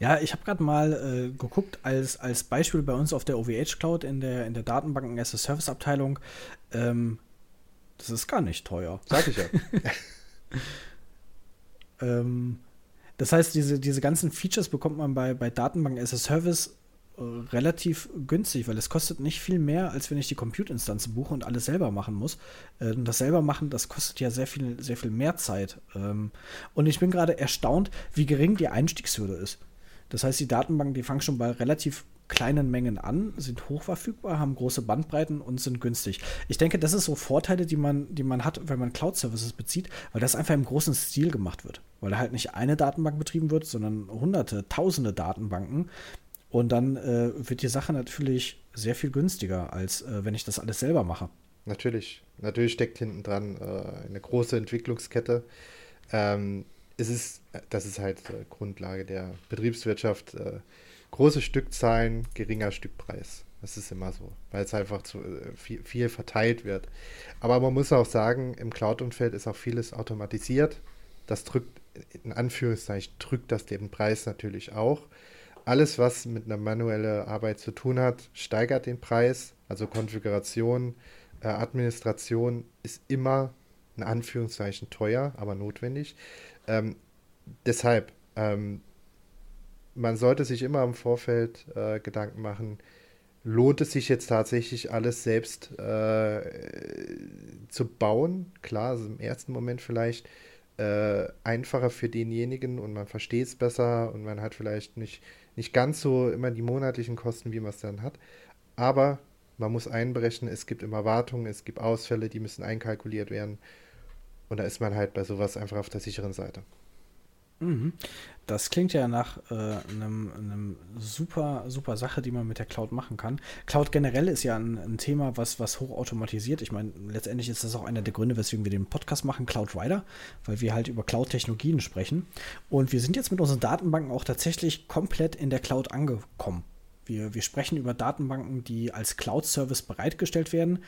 Ja, ich habe gerade mal äh, geguckt, als, als Beispiel bei uns auf der OVH Cloud in der, in der Datenbanken as a Service Abteilung. Ähm, das ist gar nicht teuer. Sag ich ja. ähm, das heißt, diese, diese ganzen Features bekommt man bei, bei Datenbanken as a Service relativ günstig, weil es kostet nicht viel mehr, als wenn ich die Compute-Instanz buche und alles selber machen muss. Äh, das selber machen, das kostet ja sehr viel, sehr viel mehr Zeit. Ähm, und ich bin gerade erstaunt, wie gering die Einstiegshürde ist. Das heißt, die Datenbanken, die fangen schon bei relativ kleinen Mengen an, sind hochverfügbar, haben große Bandbreiten und sind günstig. Ich denke, das ist so Vorteile, die man, die man hat, wenn man Cloud-Services bezieht, weil das einfach im großen Stil gemacht wird. Weil da halt nicht eine Datenbank betrieben wird, sondern hunderte, tausende Datenbanken, und dann äh, wird die Sache natürlich sehr viel günstiger, als äh, wenn ich das alles selber mache. Natürlich. Natürlich steckt hinten dran äh, eine große Entwicklungskette. Ähm, es ist, das ist halt äh, Grundlage der Betriebswirtschaft. Große Stückzahlen, geringer Stückpreis. Das ist immer so, weil es einfach zu äh, viel, viel verteilt wird. Aber man muss auch sagen, im Cloud-Umfeld ist auch vieles automatisiert. Das drückt, in Anführungszeichen, drückt das den Preis natürlich auch alles, was mit einer manuellen Arbeit zu tun hat, steigert den Preis. Also Konfiguration, äh, Administration ist immer in Anführungszeichen teuer, aber notwendig. Ähm, deshalb, ähm, man sollte sich immer im Vorfeld äh, Gedanken machen, lohnt es sich jetzt tatsächlich alles selbst äh, zu bauen? Klar, also im ersten Moment vielleicht äh, einfacher für denjenigen und man versteht es besser und man hat vielleicht nicht nicht ganz so immer die monatlichen Kosten, wie man es dann hat. Aber man muss einberechnen, es gibt immer Wartungen, es gibt Ausfälle, die müssen einkalkuliert werden. Und da ist man halt bei sowas einfach auf der sicheren Seite. Mhm. Das klingt ja nach äh, einem, einem, super, super Sache, die man mit der Cloud machen kann. Cloud generell ist ja ein, ein Thema, was, was hochautomatisiert. Ich meine, letztendlich ist das auch einer der Gründe, weswegen wir den Podcast machen, Cloud Rider, weil wir halt über Cloud-Technologien sprechen. Und wir sind jetzt mit unseren Datenbanken auch tatsächlich komplett in der Cloud angekommen. Wir, wir sprechen über Datenbanken, die als Cloud-Service bereitgestellt werden,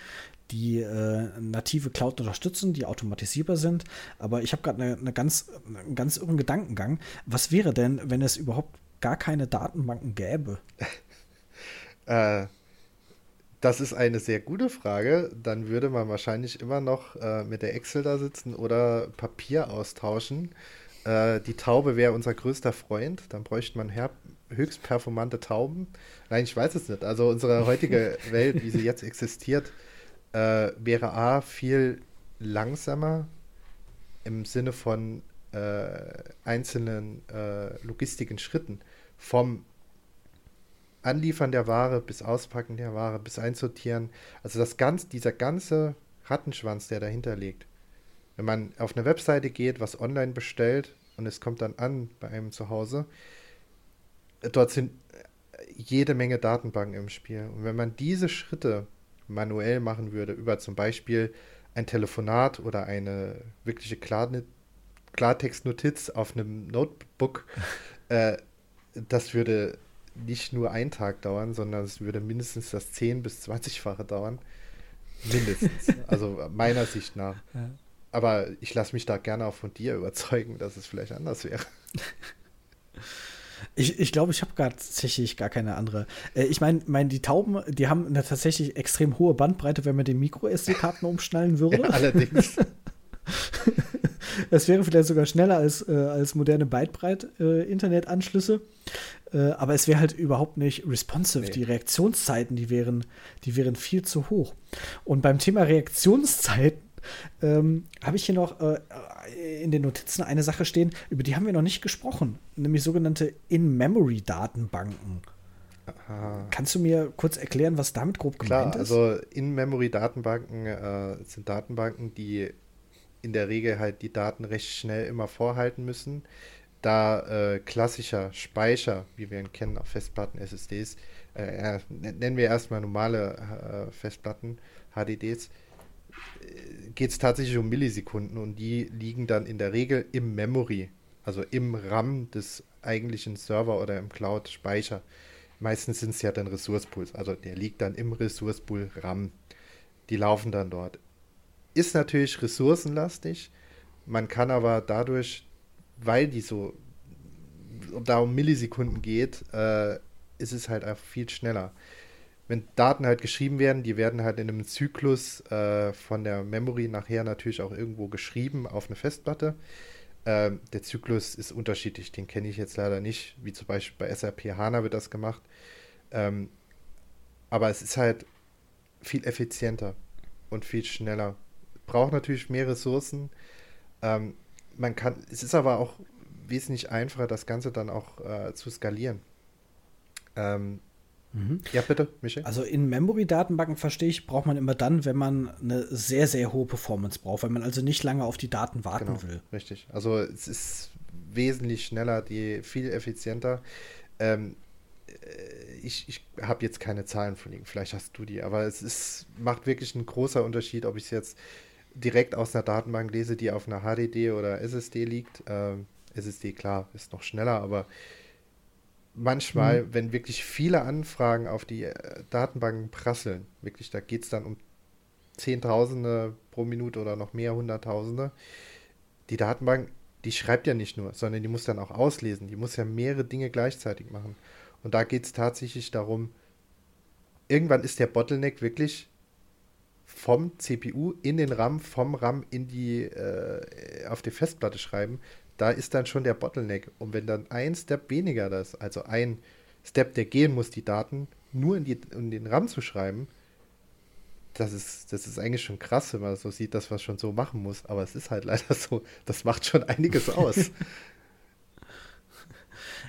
die äh, native Cloud unterstützen, die automatisierbar sind. Aber ich habe gerade eine, eine ganz, einen ganz irren Gedankengang. Was wäre denn, wenn es überhaupt gar keine Datenbanken gäbe? äh, das ist eine sehr gute Frage. Dann würde man wahrscheinlich immer noch äh, mit der Excel da sitzen oder Papier austauschen. Äh, die Taube wäre unser größter Freund. Dann bräuchte man her höchst performante Tauben? Nein, ich weiß es nicht. Also unsere heutige Welt, wie sie jetzt existiert, äh, wäre A viel langsamer im Sinne von äh, einzelnen äh, logistischen Schritten. Vom Anliefern der Ware bis Auspacken der Ware bis Einsortieren. Also das ganz, dieser ganze Rattenschwanz, der dahinter liegt. Wenn man auf eine Webseite geht, was online bestellt und es kommt dann an bei einem zu Hause, dort sind jede Menge Datenbanken im Spiel. Und wenn man diese Schritte manuell machen würde, über zum Beispiel ein Telefonat oder eine wirkliche Klartextnotiz auf einem Notebook, äh, das würde nicht nur einen Tag dauern, sondern es würde mindestens das 10- bis 20-fache dauern. Mindestens. also meiner Sicht nach. Ja. Aber ich lasse mich da gerne auch von dir überzeugen, dass es vielleicht anders wäre. Ich, ich glaube, ich habe tatsächlich gar keine andere. Äh, ich meine, mein, die Tauben, die haben eine tatsächlich extrem hohe Bandbreite, wenn man die Micro-SD-Karten umschnallen würde. Ja, allerdings. Es wäre vielleicht sogar schneller als, äh, als moderne Bytebreit-Internetanschlüsse. Äh, äh, aber es wäre halt überhaupt nicht responsive. Nee. Die Reaktionszeiten, die wären, die wären viel zu hoch. Und beim Thema Reaktionszeiten ähm, habe ich hier noch äh, in den Notizen eine Sache stehen, über die haben wir noch nicht gesprochen, nämlich sogenannte In-Memory-Datenbanken. Kannst du mir kurz erklären, was damit grob gemeint Klar, ist? Also In-Memory-Datenbanken äh, sind Datenbanken, die in der Regel halt die Daten recht schnell immer vorhalten müssen, da äh, klassischer Speicher, wie wir ihn kennen auf Festplatten, SSDs, äh, nennen wir erstmal normale äh, Festplatten, HDDs, geht es tatsächlich um Millisekunden und die liegen dann in der Regel im Memory, also im RAM des eigentlichen Server oder im Cloud-Speicher. Meistens sind es ja dann Ressourcepools, also der liegt dann im Ressourcepool RAM. Die laufen dann dort ist natürlich ressourcenlastig. Man kann aber dadurch, weil die so da um Millisekunden geht, äh, ist es halt einfach viel schneller. Wenn Daten halt geschrieben werden, die werden halt in einem Zyklus äh, von der Memory nachher natürlich auch irgendwo geschrieben auf eine Festplatte. Ähm, der Zyklus ist unterschiedlich, den kenne ich jetzt leider nicht, wie zum Beispiel bei SAP HANA wird das gemacht. Ähm, aber es ist halt viel effizienter und viel schneller braucht natürlich mehr Ressourcen. Ähm, man kann, es ist aber auch wesentlich einfacher, das Ganze dann auch äh, zu skalieren. Ähm, mhm. Ja, bitte, Michael. Also in Memory-Datenbanken verstehe ich, braucht man immer dann, wenn man eine sehr, sehr hohe Performance braucht, wenn man also nicht lange auf die Daten warten genau, will. Richtig. Also es ist wesentlich schneller, die viel effizienter. Ähm, äh, ich, ich habe jetzt keine Zahlen von Ihnen, vielleicht hast du die, aber es ist, macht wirklich einen großen Unterschied, ob ich es jetzt direkt aus einer Datenbank lese, die auf einer HDD oder SSD liegt. Ähm, SSD, klar, ist noch schneller, aber manchmal, mhm. wenn wirklich viele Anfragen auf die äh, Datenbanken prasseln, wirklich, da geht es dann um Zehntausende pro Minute oder noch mehr Hunderttausende. Die Datenbank, die schreibt ja nicht nur, sondern die muss dann auch auslesen. Die muss ja mehrere Dinge gleichzeitig machen. Und da geht es tatsächlich darum, irgendwann ist der Bottleneck wirklich vom CPU in den RAM, vom RAM in die, äh, auf die Festplatte schreiben, da ist dann schon der Bottleneck. Und wenn dann ein Step weniger das, also ein Step, der gehen muss, die Daten nur in, die, in den RAM zu schreiben, das ist, das ist eigentlich schon krass, wenn man so sieht, dass man schon so machen muss. Aber es ist halt leider so, das macht schon einiges aus.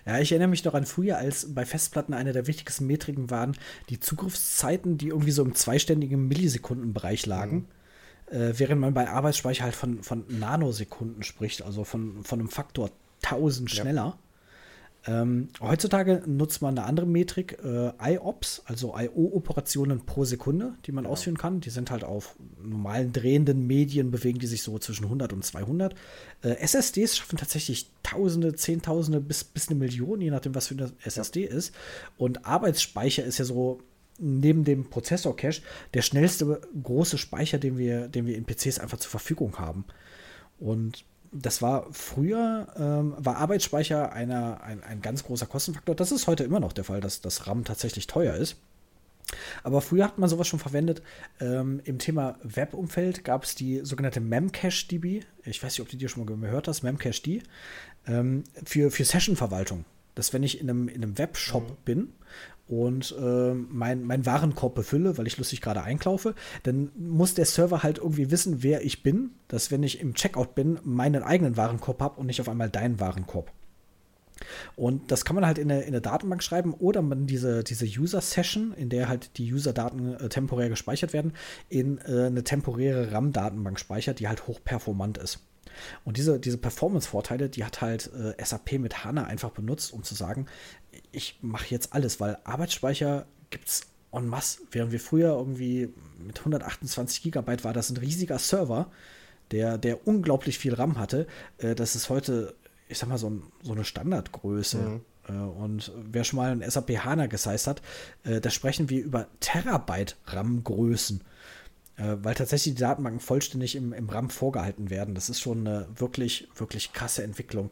Ja, ich erinnere mich noch an früher, als bei Festplatten eine der wichtigsten Metriken waren die Zugriffszeiten, die irgendwie so im zweistelligen Millisekundenbereich lagen. Mhm. Äh, während man bei Arbeitsspeicher halt von, von Nanosekunden spricht, also von, von einem Faktor 1000 schneller. Ja. Ähm, heutzutage nutzt man eine andere Metrik, äh, IOPS, also IO-Operationen pro Sekunde, die man ja. ausführen kann. Die sind halt auf normalen drehenden Medien, bewegen die sich so zwischen 100 und 200. Äh, SSDs schaffen tatsächlich Tausende, Zehntausende bis, bis eine Million, je nachdem, was für eine SSD ja. ist. Und Arbeitsspeicher ist ja so neben dem Prozessor-Cache der schnellste große Speicher, den wir, den wir in PCs einfach zur Verfügung haben. Und das war früher, ähm, war Arbeitsspeicher einer, ein, ein ganz großer Kostenfaktor. Das ist heute immer noch der Fall, dass das RAM tatsächlich teuer ist. Aber früher hat man sowas schon verwendet. Ähm, Im Thema Webumfeld gab es die sogenannte Memcache-DB. Ich weiß nicht, ob du dir schon mal gehört hast, Memcache-D. Ähm, für, für Session-Verwaltung. dass wenn ich in einem, in einem Webshop mhm. bin und äh, mein, mein Warenkorb befülle, weil ich lustig gerade einkaufe, dann muss der Server halt irgendwie wissen, wer ich bin, dass wenn ich im Checkout bin, meinen eigenen Warenkorb habe und nicht auf einmal deinen Warenkorb. Und das kann man halt in eine, in eine Datenbank schreiben oder man diese, diese User-Session, in der halt die User-Daten äh, temporär gespeichert werden, in äh, eine temporäre RAM-Datenbank speichert, die halt hochperformant ist. Und diese, diese Performance-Vorteile, die hat halt äh, SAP mit HANA einfach benutzt, um zu sagen, ich mache jetzt alles, weil Arbeitsspeicher gibt es en masse. Während wir früher irgendwie mit 128 Gigabyte war das ein riesiger Server, der, der unglaublich viel RAM hatte. Äh, das ist heute, ich sag mal, so, ein, so eine Standardgröße. Mhm. Äh, und wer schon mal ein SAP HANA gesized hat, äh, da sprechen wir über Terabyte RAM-Größen. Äh, weil tatsächlich die Datenbanken vollständig im, im RAM vorgehalten werden. Das ist schon eine wirklich, wirklich krasse Entwicklung,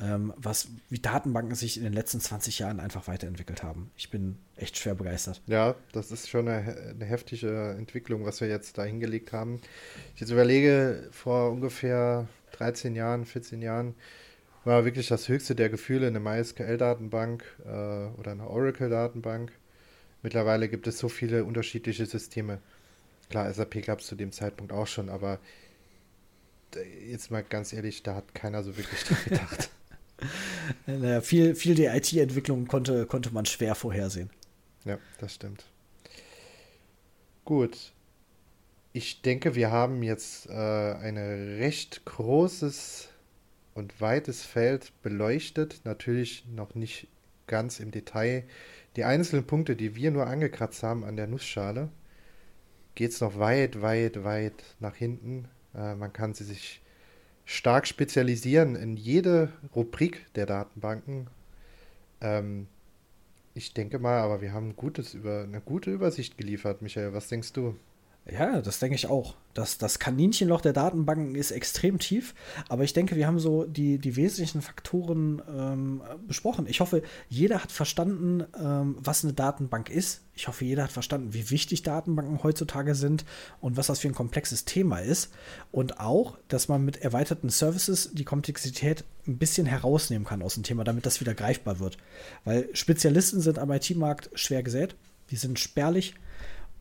ähm, was wie Datenbanken sich in den letzten 20 Jahren einfach weiterentwickelt haben. Ich bin echt schwer begeistert. Ja, das ist schon eine, eine heftige Entwicklung, was wir jetzt da hingelegt haben. Ich jetzt überlege, vor ungefähr 13 Jahren, 14 Jahren, war wirklich das höchste der Gefühle eine MySQL-Datenbank äh, oder eine Oracle-Datenbank. Mittlerweile gibt es so viele unterschiedliche Systeme. Klar, SAP gab es zu dem Zeitpunkt auch schon, aber jetzt mal ganz ehrlich, da hat keiner so wirklich dran gedacht. naja, viel, viel der IT-Entwicklung konnte, konnte man schwer vorhersehen. Ja, das stimmt. Gut. Ich denke, wir haben jetzt äh, ein recht großes und weites Feld beleuchtet. Natürlich noch nicht ganz im Detail. Die einzelnen Punkte, die wir nur angekratzt haben an der Nussschale, geht es noch weit, weit, weit nach hinten. Äh, man kann sie sich stark spezialisieren in jede Rubrik der Datenbanken. Ähm, ich denke mal, aber wir haben gutes über, eine gute Übersicht geliefert, Michael. Was denkst du? Ja, das denke ich auch. Das, das Kaninchenloch der Datenbanken ist extrem tief, aber ich denke, wir haben so die, die wesentlichen Faktoren ähm, besprochen. Ich hoffe, jeder hat verstanden, ähm, was eine Datenbank ist. Ich hoffe, jeder hat verstanden, wie wichtig Datenbanken heutzutage sind und was das für ein komplexes Thema ist. Und auch, dass man mit erweiterten Services die Komplexität ein bisschen herausnehmen kann aus dem Thema, damit das wieder greifbar wird. Weil Spezialisten sind am IT-Markt schwer gesät, die sind spärlich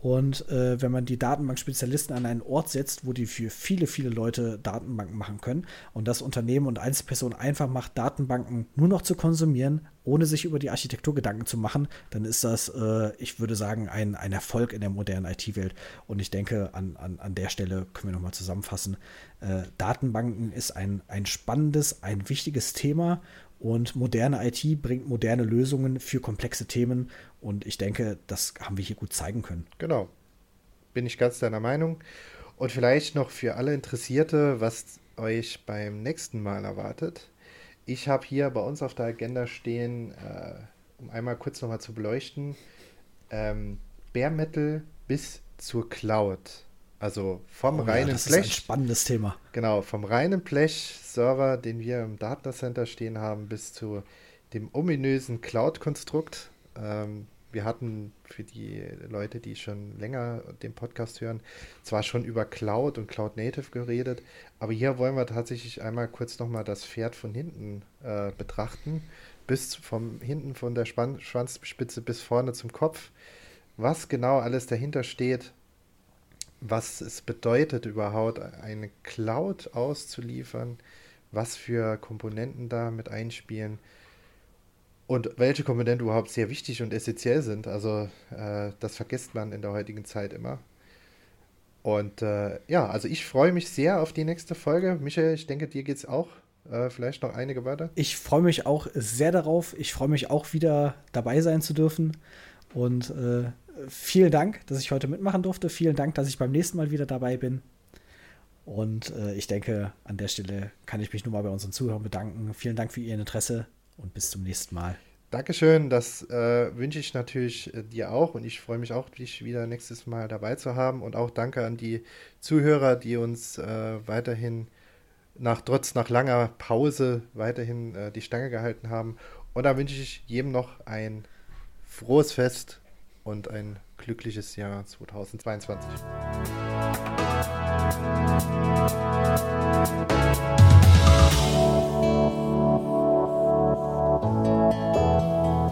und äh, wenn man die Datenbankspezialisten an einen Ort setzt, wo die für viele, viele Leute Datenbanken machen können und das Unternehmen und Einzelpersonen einfach macht, Datenbanken nur noch zu konsumieren, ohne sich über die Architektur Gedanken zu machen, dann ist das, äh, ich würde sagen, ein, ein Erfolg in der modernen IT-Welt. Und ich denke, an, an, an der Stelle können wir nochmal zusammenfassen. Äh, Datenbanken ist ein, ein spannendes, ein wichtiges Thema und moderne IT bringt moderne Lösungen für komplexe Themen. Und ich denke, das haben wir hier gut zeigen können. Genau. Bin ich ganz deiner Meinung. Und vielleicht noch für alle Interessierte, was euch beim nächsten Mal erwartet. Ich habe hier bei uns auf der Agenda stehen, äh, um einmal kurz nochmal zu beleuchten, ähm, Bare Metal bis zur Cloud. Also vom oh, reinen ja, das Blech. Das ist ein spannendes Thema. Genau, vom reinen Blech-Server, den wir im Datacenter stehen haben, bis zu dem ominösen Cloud-Konstrukt. Ähm, wir hatten für die Leute, die schon länger den Podcast hören, zwar schon über Cloud und Cloud Native geredet, aber hier wollen wir tatsächlich einmal kurz nochmal das Pferd von hinten äh, betrachten, bis vom hinten von der Span Schwanzspitze bis vorne zum Kopf, was genau alles dahinter steht, was es bedeutet überhaupt, eine Cloud auszuliefern, was für Komponenten da mit einspielen und welche Komponenten überhaupt sehr wichtig und essentiell sind. Also äh, das vergisst man in der heutigen Zeit immer. Und äh, ja, also ich freue mich sehr auf die nächste Folge. Michael, ich denke, dir geht es auch. Äh, vielleicht noch einige weiter. Ich freue mich auch sehr darauf. Ich freue mich auch wieder dabei sein zu dürfen. Und äh, vielen Dank, dass ich heute mitmachen durfte. Vielen Dank, dass ich beim nächsten Mal wieder dabei bin. Und äh, ich denke, an der Stelle kann ich mich nur mal bei unseren Zuhörern bedanken. Vielen Dank für Ihr Interesse und bis zum nächsten Mal. Dankeschön, das äh, wünsche ich natürlich äh, dir auch und ich freue mich auch, dich wieder nächstes Mal dabei zu haben und auch danke an die Zuhörer, die uns äh, weiterhin nach trotz nach langer Pause weiterhin äh, die Stange gehalten haben und da wünsche ich jedem noch ein frohes Fest und ein glückliches Jahr 2022. Música